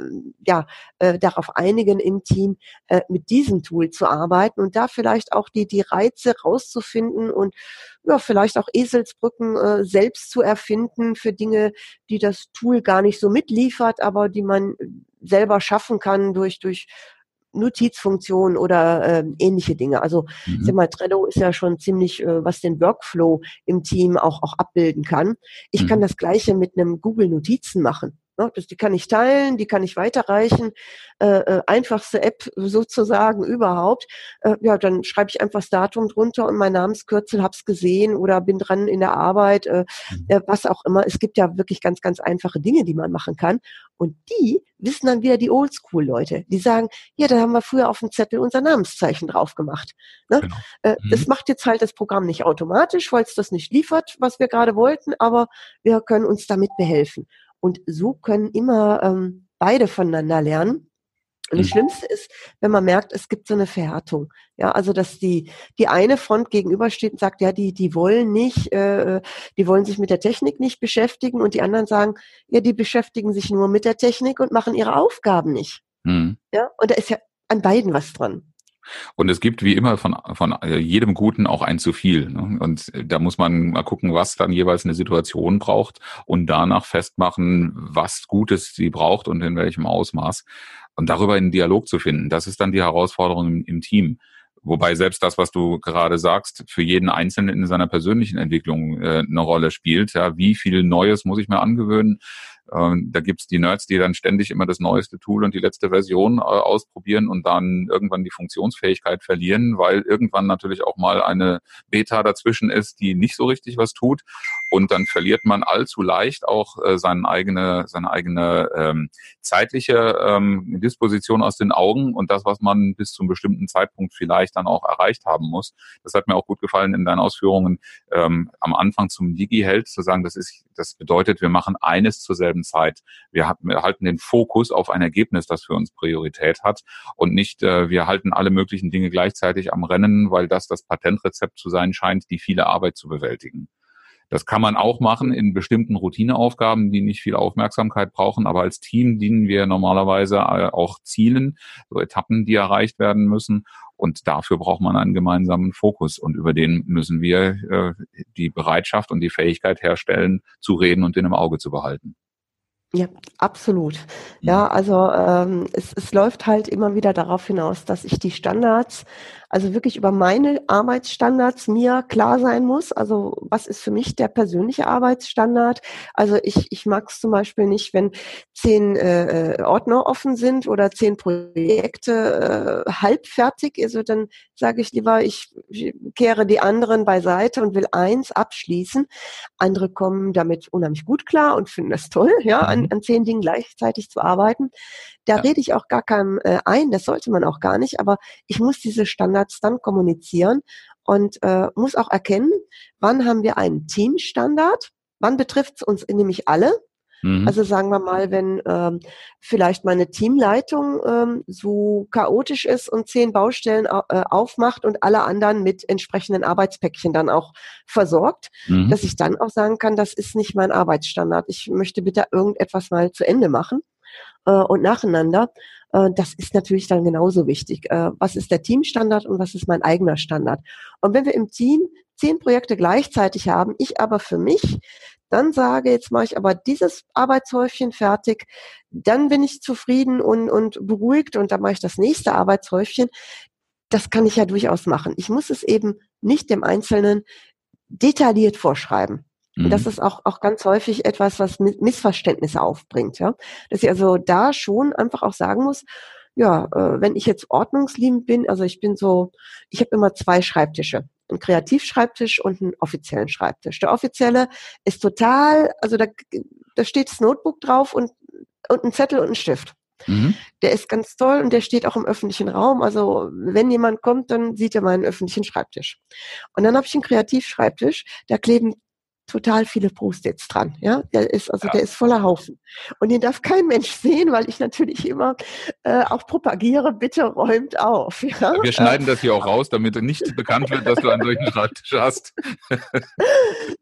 ja äh, darauf einigen im Team äh, mit diesem Tool zu arbeiten und da vielleicht auch die die Reize rauszufinden und ja vielleicht auch Eselsbrücken äh, selbst zu erfinden für Dinge, die das Tool gar nicht so mitliefert, aber die man selber schaffen kann durch durch Notizfunktionen oder äh, ähnliche Dinge. Also mhm. sag mal, Trello ist ja schon ziemlich, äh, was den Workflow im Team auch, auch abbilden kann. Ich mhm. kann das gleiche mit einem Google Notizen machen. Ne? Die kann ich teilen, die kann ich weiterreichen. Äh, äh, einfachste App sozusagen überhaupt. Äh, ja, dann schreibe ich einfach das Datum drunter und mein Namenskürzel hab's gesehen oder bin dran in der Arbeit, mhm. äh, was auch immer. Es gibt ja wirklich ganz, ganz einfache Dinge, die man machen kann. Und die wissen dann wieder die Oldschool-Leute. Die sagen, ja, da haben wir früher auf dem Zettel unser Namenszeichen drauf gemacht. Ne? Genau. Äh, mhm. Das macht jetzt halt das Programm nicht automatisch, weil es das nicht liefert, was wir gerade wollten, aber wir können uns damit behelfen. Und so können immer ähm, beide voneinander lernen. Und das mhm. Schlimmste ist, wenn man merkt, es gibt so eine Verhärtung. Ja, also dass die die eine Front gegenübersteht und sagt, ja, die die wollen nicht, äh, die wollen sich mit der Technik nicht beschäftigen und die anderen sagen, ja, die beschäftigen sich nur mit der Technik und machen ihre Aufgaben nicht. Mhm. Ja, und da ist ja an beiden was dran. Und es gibt wie immer von, von äh, jedem Guten auch ein zu viel. Ne? Und da muss man mal gucken, was dann jeweils eine Situation braucht und danach festmachen, was Gutes sie braucht und in welchem Ausmaß. Und darüber in Dialog zu finden, das ist dann die Herausforderung im, im Team. Wobei selbst das, was du gerade sagst, für jeden Einzelnen in seiner persönlichen Entwicklung äh, eine Rolle spielt. Ja, wie viel Neues muss ich mir angewöhnen? Ähm, da gibt's die Nerds, die dann ständig immer das neueste Tool und die letzte Version äh, ausprobieren und dann irgendwann die Funktionsfähigkeit verlieren, weil irgendwann natürlich auch mal eine Beta dazwischen ist, die nicht so richtig was tut. Und dann verliert man allzu leicht auch äh, seine eigene, seine eigene ähm, zeitliche ähm, Disposition aus den Augen und das, was man bis zum bestimmten Zeitpunkt vielleicht dann auch erreicht haben muss. Das hat mir auch gut gefallen in deinen Ausführungen ähm, am Anfang zum Digi-Held zu sagen, das ist, das bedeutet, wir machen eines zur selben Zeit. Wir, wir halten den Fokus auf ein Ergebnis, das für uns Priorität hat und nicht, äh, wir halten alle möglichen Dinge gleichzeitig am Rennen, weil das das Patentrezept zu sein scheint, die viele Arbeit zu bewältigen. Das kann man auch machen in bestimmten Routineaufgaben, die nicht viel Aufmerksamkeit brauchen. Aber als Team dienen wir normalerweise äh, auch Zielen, so Etappen, die erreicht werden müssen. Und dafür braucht man einen gemeinsamen Fokus. Und über den müssen wir äh, die Bereitschaft und die Fähigkeit herstellen, zu reden und den im Auge zu behalten. Ja, absolut. Ja, mhm. also ähm, es, es läuft halt immer wieder darauf hinaus, dass ich die Standards also wirklich über meine Arbeitsstandards mir klar sein muss. Also was ist für mich der persönliche Arbeitsstandard? Also ich, ich mag es zum Beispiel nicht, wenn zehn äh, äh Ordner offen sind oder zehn Projekte äh, halbfertig. Also dann sage ich lieber, ich kehre die anderen beiseite und will eins abschließen. Andere kommen damit unheimlich gut klar und finden das toll, ja, an, mhm. an zehn Dingen gleichzeitig zu arbeiten. Da ja. rede ich auch gar keinem äh, ein, das sollte man auch gar nicht, aber ich muss diese Standards dann kommunizieren und äh, muss auch erkennen, wann haben wir einen Teamstandard, wann betrifft es uns nämlich alle. Mhm. Also sagen wir mal, wenn ähm, vielleicht meine Teamleitung ähm, so chaotisch ist und zehn Baustellen äh, aufmacht und alle anderen mit entsprechenden Arbeitspäckchen dann auch versorgt, mhm. dass ich dann auch sagen kann, das ist nicht mein Arbeitsstandard. Ich möchte bitte irgendetwas mal zu Ende machen äh, und nacheinander. Äh, das ist natürlich dann genauso wichtig. Äh, was ist der Teamstandard und was ist mein eigener Standard? Und wenn wir im Team zehn Projekte gleichzeitig haben, ich aber für mich dann sage, jetzt mache ich aber dieses Arbeitshäufchen fertig, dann bin ich zufrieden und, und beruhigt und dann mache ich das nächste Arbeitshäufchen. Das kann ich ja durchaus machen. Ich muss es eben nicht dem Einzelnen detailliert vorschreiben. Und mhm. das ist auch, auch ganz häufig etwas, was Missverständnisse aufbringt. Ja? Dass ich also da schon einfach auch sagen muss, ja, äh, wenn ich jetzt ordnungsliebend bin, also ich bin so, ich habe immer zwei Schreibtische einen Kreativschreibtisch und einen offiziellen Schreibtisch. Der offizielle ist total, also da, da steht das Notebook drauf und, und ein Zettel und ein Stift. Mhm. Der ist ganz toll und der steht auch im öffentlichen Raum. Also wenn jemand kommt, dann sieht er meinen öffentlichen Schreibtisch. Und dann habe ich einen Kreativschreibtisch, da kleben total viele Post-its dran. Ja, der ist also ja. der ist voller Haufen und den darf kein Mensch sehen, weil ich natürlich immer äh, auch propagiere, bitte räumt auf. Ja? Wir schneiden das hier auch raus, damit nicht bekannt wird, dass du einen solchen Schreibtisch hast.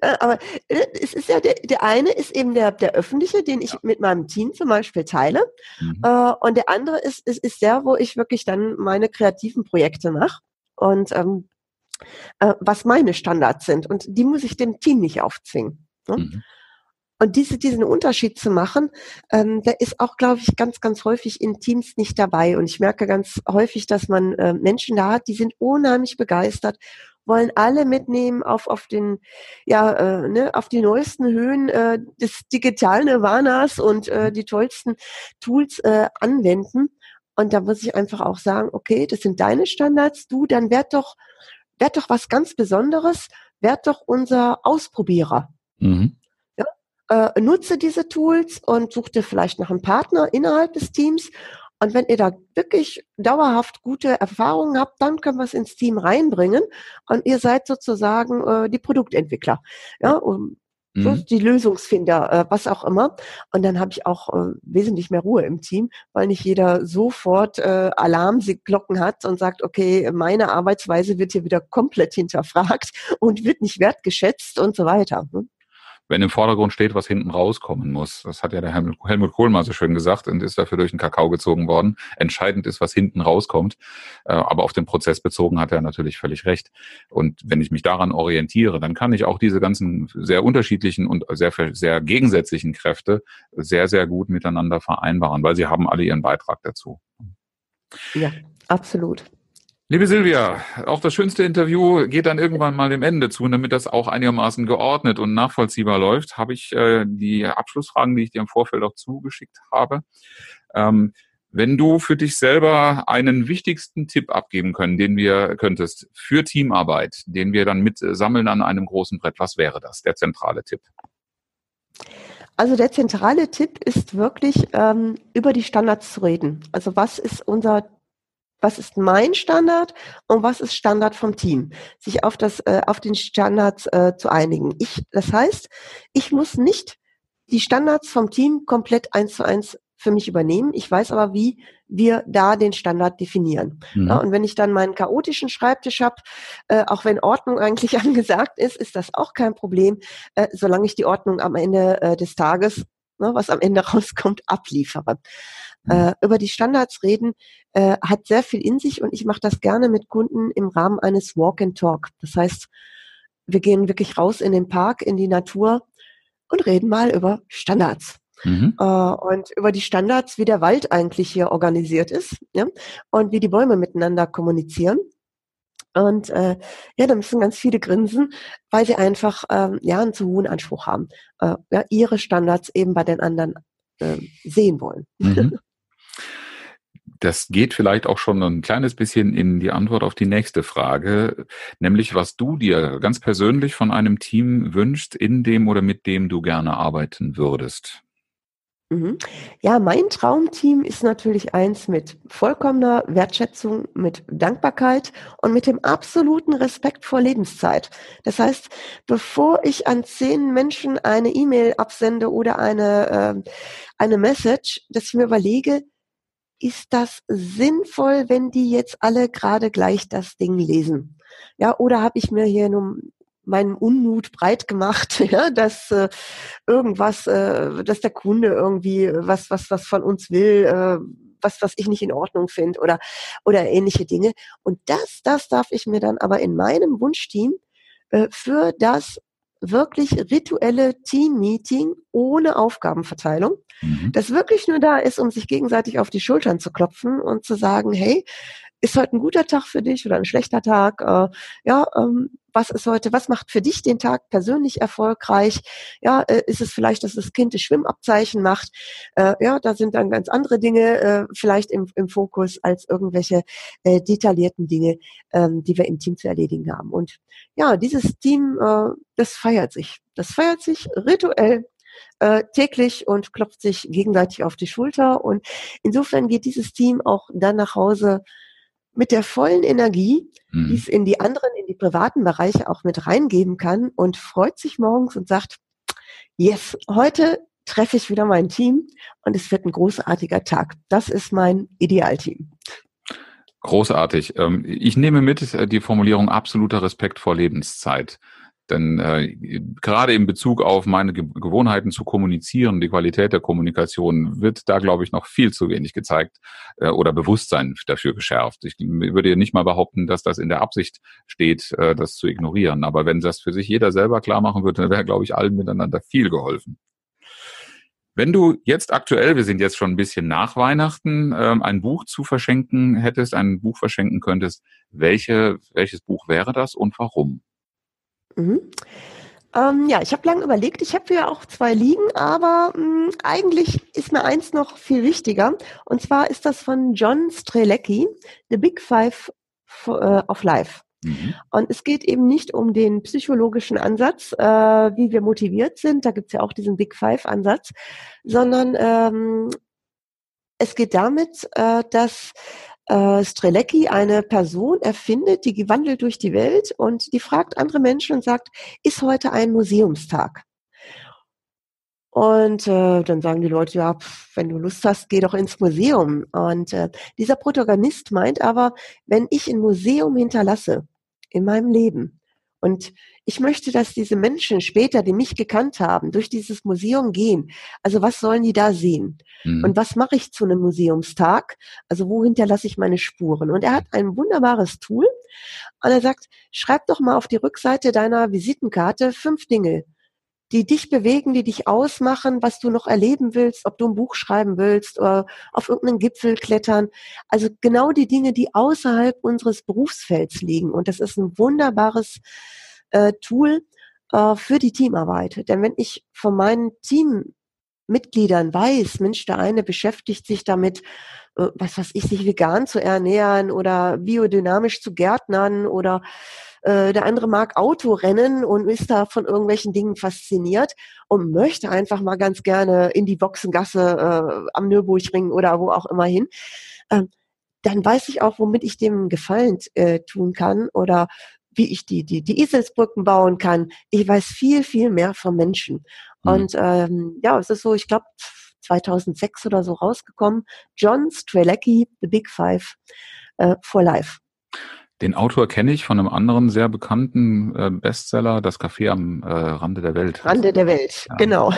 Äh, aber äh, es ist ja der, der eine ist eben der der öffentliche, den ich ja. mit meinem Team zum Beispiel teile, mhm. äh, und der andere ist, ist ist der, wo ich wirklich dann meine kreativen Projekte mache und ähm, äh, was meine Standards sind. Und die muss ich dem Team nicht aufzwingen. Ne? Mhm. Und diese, diesen Unterschied zu machen, ähm, der ist auch, glaube ich, ganz, ganz häufig in Teams nicht dabei. Und ich merke ganz häufig, dass man äh, Menschen da hat, die sind unheimlich begeistert, wollen alle mitnehmen auf, auf den, ja, äh, ne, auf die neuesten Höhen äh, des digitalen Nirvanas und äh, die tollsten Tools äh, anwenden. Und da muss ich einfach auch sagen, okay, das sind deine Standards, du, dann werd doch werd doch was ganz Besonderes, werd doch unser Ausprobierer. Mhm. Ja, äh, nutze diese Tools und such dir vielleicht noch einen Partner innerhalb des Teams. Und wenn ihr da wirklich dauerhaft gute Erfahrungen habt, dann können wir es ins Team reinbringen und ihr seid sozusagen äh, die Produktentwickler. Ja, um, mhm. die Lösungsfinder, äh, was auch immer. Und dann habe ich auch äh, wesentlich mehr Ruhe im Team, weil nicht jeder sofort äh, Alarmglocken hat und sagt, okay, meine Arbeitsweise wird hier wieder komplett hinterfragt und wird nicht wertgeschätzt und so weiter. Hm? Wenn im Vordergrund steht, was hinten rauskommen muss. Das hat ja der Helmut Kohl mal so schön gesagt und ist dafür durch den Kakao gezogen worden. Entscheidend ist, was hinten rauskommt. Äh, aber auf den Prozess bezogen hat er natürlich völlig recht. Und wenn ich mich daran orientiere, dann kann ich auch diese ganzen sehr unterschiedlichen und sehr, sehr gegensätzlichen Kräfte sehr, sehr gut miteinander vereinbaren, weil sie haben alle ihren Beitrag dazu. Ja, absolut. Liebe Silvia, auch das schönste Interview geht dann irgendwann mal dem Ende zu. Damit das auch einigermaßen geordnet und nachvollziehbar läuft, habe ich äh, die Abschlussfragen, die ich dir im Vorfeld auch zugeschickt habe. Ähm, wenn du für dich selber einen wichtigsten Tipp abgeben können, den wir könntest für Teamarbeit, den wir dann mit sammeln an einem großen Brett, was wäre das, der zentrale Tipp? Also der zentrale Tipp ist wirklich, ähm, über die Standards zu reden. Also was ist unser was ist mein Standard und was ist Standard vom Team, sich auf das, äh, auf den Standards äh, zu einigen. Ich, das heißt, ich muss nicht die Standards vom Team komplett eins zu eins für mich übernehmen. Ich weiß aber, wie wir da den Standard definieren. Mhm. Ja, und wenn ich dann meinen chaotischen Schreibtisch habe, äh, auch wenn Ordnung eigentlich angesagt ist, ist das auch kein Problem, äh, solange ich die Ordnung am Ende äh, des Tages, ne, was am Ende rauskommt, abliefere. Mhm. Äh, über die Standards reden äh, hat sehr viel in sich und ich mache das gerne mit Kunden im Rahmen eines Walk and Talk. Das heißt, wir gehen wirklich raus in den Park, in die Natur und reden mal über Standards. Mhm. Äh, und über die Standards, wie der Wald eigentlich hier organisiert ist ja? und wie die Bäume miteinander kommunizieren. Und äh, ja, da müssen ganz viele grinsen, weil sie einfach ähm, ja einen zu hohen Anspruch haben, äh, ja, ihre Standards eben bei den anderen äh, sehen wollen. Mhm. Das geht vielleicht auch schon ein kleines bisschen in die Antwort auf die nächste Frage, nämlich was du dir ganz persönlich von einem Team wünschst, in dem oder mit dem du gerne arbeiten würdest. Mhm. Ja, mein Traumteam ist natürlich eins mit vollkommener Wertschätzung, mit Dankbarkeit und mit dem absoluten Respekt vor Lebenszeit. Das heißt, bevor ich an zehn Menschen eine E-Mail absende oder eine, äh, eine Message, dass ich mir überlege, ist das sinnvoll, wenn die jetzt alle gerade gleich das Ding lesen? Ja, oder habe ich mir hier nur meinen Unmut breit gemacht, ja, dass äh, irgendwas, äh, dass der Kunde irgendwie was, was, was von uns will, äh, was, was ich nicht in Ordnung finde oder, oder ähnliche Dinge. Und das, das darf ich mir dann aber in meinem Wunschteam äh, für das wirklich rituelle Team-Meeting ohne Aufgabenverteilung, mhm. das wirklich nur da ist, um sich gegenseitig auf die Schultern zu klopfen und zu sagen, hey, ist heute ein guter Tag für dich oder ein schlechter Tag? Äh, ja, ähm, was ist heute, was macht für dich den Tag persönlich erfolgreich? Ja, äh, ist es vielleicht, dass das Kind das Schwimmabzeichen macht? Äh, ja, da sind dann ganz andere Dinge äh, vielleicht im, im Fokus als irgendwelche äh, detaillierten Dinge, ähm, die wir im Team zu erledigen haben. Und ja, dieses Team, äh, das feiert sich. Das feiert sich rituell äh, täglich und klopft sich gegenseitig auf die Schulter. Und insofern geht dieses Team auch dann nach Hause mit der vollen Energie, mhm. die es in die anderen, in die privaten Bereiche auch mit reingeben kann und freut sich morgens und sagt, yes, heute treffe ich wieder mein Team und es wird ein großartiger Tag. Das ist mein Idealteam. Großartig. Ähm, ich nehme mit äh, die Formulierung absoluter Respekt vor Lebenszeit. Denn äh, gerade in Bezug auf meine Ge Gewohnheiten zu kommunizieren, die Qualität der Kommunikation, wird da, glaube ich, noch viel zu wenig gezeigt äh, oder Bewusstsein dafür geschärft. Ich würde nicht mal behaupten, dass das in der Absicht steht, äh, das zu ignorieren. Aber wenn das für sich jeder selber klar machen würde, dann wäre, glaube ich, allen miteinander viel geholfen. Wenn du jetzt aktuell, wir sind jetzt schon ein bisschen nach Weihnachten, ähm, ein Buch zu verschenken hättest, ein Buch verschenken könntest, welche, welches Buch wäre das und warum? Mhm. Ähm, ja, ich habe lange überlegt. Ich habe ja auch zwei liegen, aber mh, hm, eigentlich ist mir eins noch viel wichtiger. Und zwar ist das von John Strelecki, The Big Five äh, of Life. Mhm. Und es geht eben nicht um den psychologischen Ansatz, äh, wie wir motiviert sind. Da gibt's ja auch diesen Big Five-Ansatz, sondern ähm, es geht damit, äh, dass äh, Strelecki eine Person erfindet, die gewandelt durch die Welt und die fragt andere Menschen und sagt, ist heute ein Museumstag? Und äh, dann sagen die Leute, ja, pf, wenn du Lust hast, geh doch ins Museum. Und äh, dieser Protagonist meint aber, wenn ich ein Museum hinterlasse in meinem Leben, und ich möchte, dass diese Menschen später, die mich gekannt haben, durch dieses Museum gehen. Also was sollen die da sehen? Mhm. Und was mache ich zu einem Museumstag? Also wo hinterlasse ich meine Spuren? Und er hat ein wunderbares Tool. Und er sagt, schreib doch mal auf die Rückseite deiner Visitenkarte fünf Dinge, die dich bewegen, die dich ausmachen, was du noch erleben willst, ob du ein Buch schreiben willst oder auf irgendeinen Gipfel klettern. Also genau die Dinge, die außerhalb unseres Berufsfelds liegen. Und das ist ein wunderbares äh, Tool äh, für die Teamarbeit. Denn wenn ich von meinen Teammitgliedern weiß, Mensch, der eine beschäftigt sich damit, äh, was weiß ich, sich vegan zu ernähren oder biodynamisch zu gärtnern oder äh, der andere mag Autorennen und ist da von irgendwelchen Dingen fasziniert und möchte einfach mal ganz gerne in die Boxengasse äh, am Nürburgring oder wo auch immer hin. Ähm, dann weiß ich auch, womit ich dem Gefallen äh, tun kann oder wie ich die, die, die Eselsbrücken bauen kann. Ich weiß viel, viel mehr vom Menschen. Mhm. Und ähm, ja, es ist so, ich glaube, 2006 oder so rausgekommen. John Strelecki, The Big Five äh, for Life. Den Autor kenne ich von einem anderen sehr bekannten äh, Bestseller, Das Café am äh, Rande der Welt. Rande der Welt, ja. genau.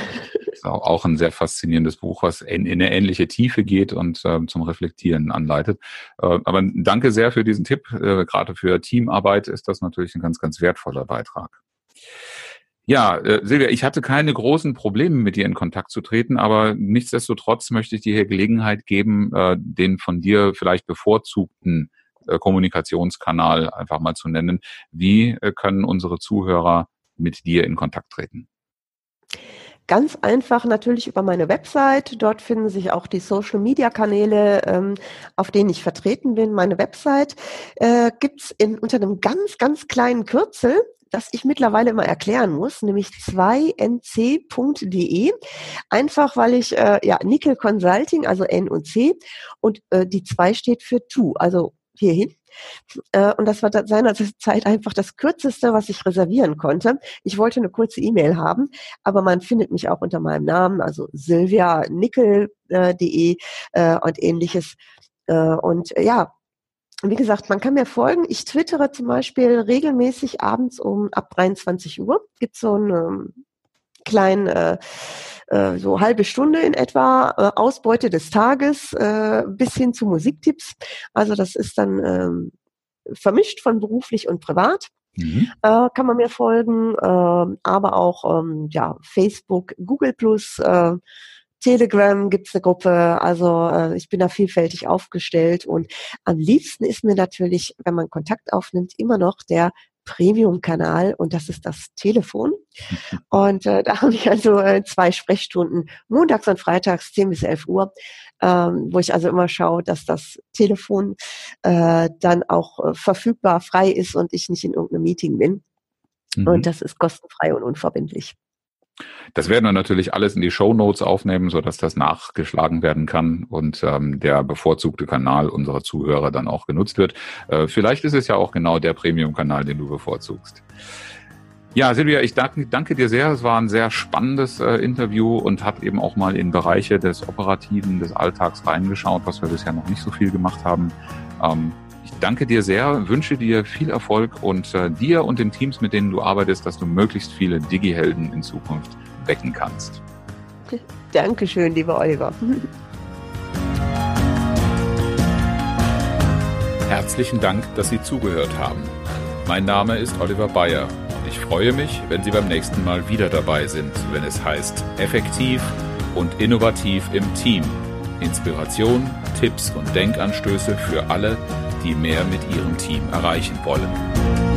Ist auch ein sehr faszinierendes Buch, was in, in eine ähnliche Tiefe geht und äh, zum Reflektieren anleitet. Äh, aber danke sehr für diesen Tipp. Äh, gerade für Teamarbeit ist das natürlich ein ganz, ganz wertvoller Beitrag. Ja, äh, Silvia, ich hatte keine großen Probleme, mit dir in Kontakt zu treten, aber nichtsdestotrotz möchte ich dir hier Gelegenheit geben, äh, den von dir vielleicht bevorzugten Kommunikationskanal einfach mal zu nennen. Wie äh, können unsere Zuhörer mit dir in Kontakt treten? Ganz einfach natürlich über meine Website. Dort finden sich auch die Social Media Kanäle, ähm, auf denen ich vertreten bin. Meine Website äh, gibt's in, unter einem ganz, ganz kleinen Kürzel das ich mittlerweile immer erklären muss, nämlich 2nc.de. Einfach weil ich äh, ja Nickel Consulting, also N und C, und äh, die 2 steht für TU, also hierhin. Äh, und das war seinerzeit einfach das Kürzeste, was ich reservieren konnte. Ich wollte eine kurze E-Mail haben, aber man findet mich auch unter meinem Namen, also silvianickel.de äh, äh, und ähnliches. Äh, und äh, ja, wie gesagt, man kann mir folgen. Ich twittere zum Beispiel regelmäßig abends um ab 23 Uhr. Gibt so einen ähm, kleinen äh, äh, so halbe Stunde in etwa äh, Ausbeute des Tages äh, bis hin zu Musiktipps. Also das ist dann ähm, vermischt von beruflich und privat. Mhm. Äh, kann man mir folgen, äh, aber auch ähm, ja, Facebook, Google Plus, äh, Telegram gibt's eine Gruppe, also äh, ich bin da vielfältig aufgestellt und am liebsten ist mir natürlich, wenn man Kontakt aufnimmt, immer noch der Premium-Kanal und das ist das Telefon. Und äh, da habe ich also äh, zwei Sprechstunden, montags und freitags 10 bis 11 Uhr, ähm, wo ich also immer schaue, dass das Telefon äh, dann auch äh, verfügbar, frei ist und ich nicht in irgendeinem Meeting bin. Mhm. Und das ist kostenfrei und unverbindlich. Das werden wir natürlich alles in die Show Notes aufnehmen, so dass das nachgeschlagen werden kann und ähm, der bevorzugte Kanal unserer Zuhörer dann auch genutzt wird. Äh, vielleicht ist es ja auch genau der Premium-Kanal, den du bevorzugst. Ja, Silvia, ich danke, danke dir sehr. Es war ein sehr spannendes äh, Interview und hat eben auch mal in Bereiche des Operativen, des Alltags reingeschaut, was wir bisher noch nicht so viel gemacht haben. Ähm, danke dir sehr, wünsche dir viel Erfolg und äh, dir und den Teams, mit denen du arbeitest, dass du möglichst viele Digi-Helden in Zukunft wecken kannst. Dankeschön, lieber Oliver. Herzlichen Dank, dass Sie zugehört haben. Mein Name ist Oliver Bayer und ich freue mich, wenn Sie beim nächsten Mal wieder dabei sind, wenn es heißt effektiv und innovativ im Team. Inspiration, Tipps und Denkanstöße für alle, die mehr mit ihrem Team erreichen wollen.